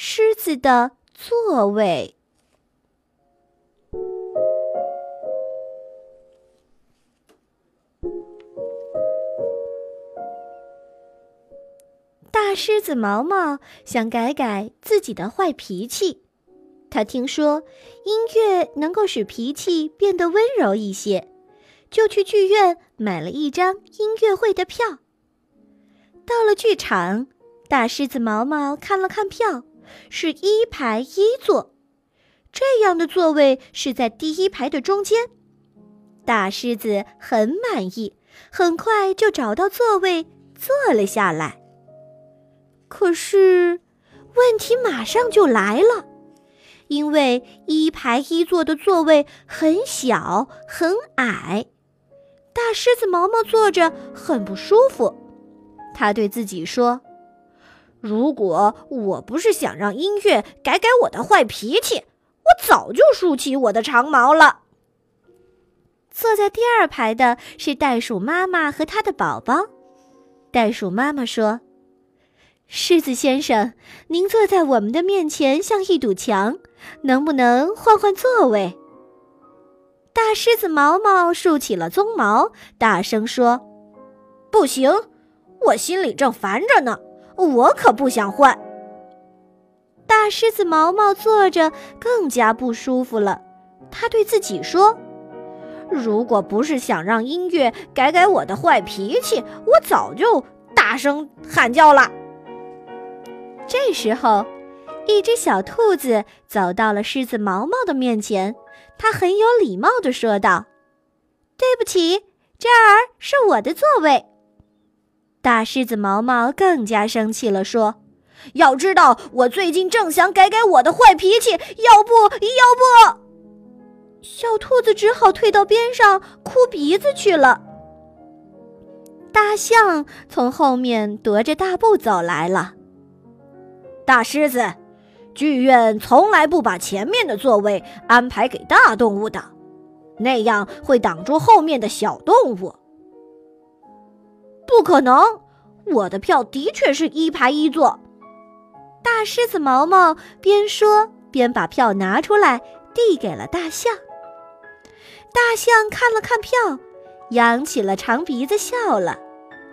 狮子的座位。大狮子毛毛想改改自己的坏脾气，他听说音乐能够使脾气变得温柔一些，就去剧院买了一张音乐会的票。到了剧场，大狮子毛毛看了看票，是一排一座，这样的座位是在第一排的中间。大狮子很满意，很快就找到座位坐了下来。可是，问题马上就来了，因为一排一座的座位很小很矮，大狮子毛毛坐着很不舒服。他对自己说：“如果我不是想让音乐改改我的坏脾气，我早就竖起我的长毛了。”坐在第二排的是袋鼠妈妈和她的宝宝。袋鼠妈妈说。狮子先生，您坐在我们的面前像一堵墙，能不能换换座位？大狮子毛毛竖起了鬃毛，大声说：“不行，我心里正烦着呢，我可不想换。”大狮子毛毛坐着更加不舒服了，他对自己说：“如果不是想让音乐改改我的坏脾气，我早就大声喊叫了。”这时候，一只小兔子走到了狮子毛毛的面前，它很有礼貌地说道：“对不起，这儿是我的座位。”大狮子毛毛更加生气了，说：“要知道，我最近正想改改我的坏脾气，要不要不？”小兔子只好退到边上哭鼻子去了。大象从后面踱着大步走来了。大狮子，剧院从来不把前面的座位安排给大动物的，那样会挡住后面的小动物。不可能，我的票的确是一排一座。大狮子毛毛边说边把票拿出来递给了大象。大象看了看票，扬起了长鼻子笑了。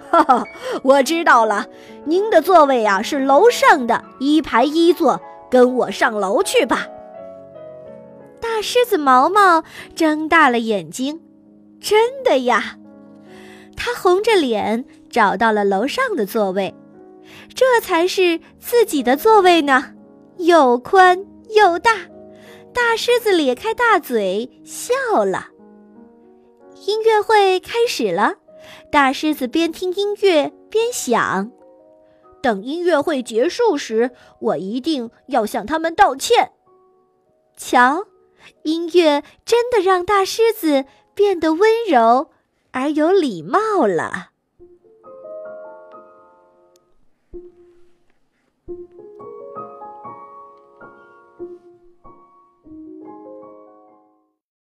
哈哈，我知道了，您的座位啊是楼上的一排一座，跟我上楼去吧。大狮子毛毛睁大了眼睛，真的呀！他红着脸找到了楼上的座位，这才是自己的座位呢，又宽又大。大狮子咧开大嘴笑了。音乐会开始了。大狮子边听音乐边想：“等音乐会结束时，我一定要向他们道歉。”瞧，音乐真的让大狮子变得温柔而有礼貌了。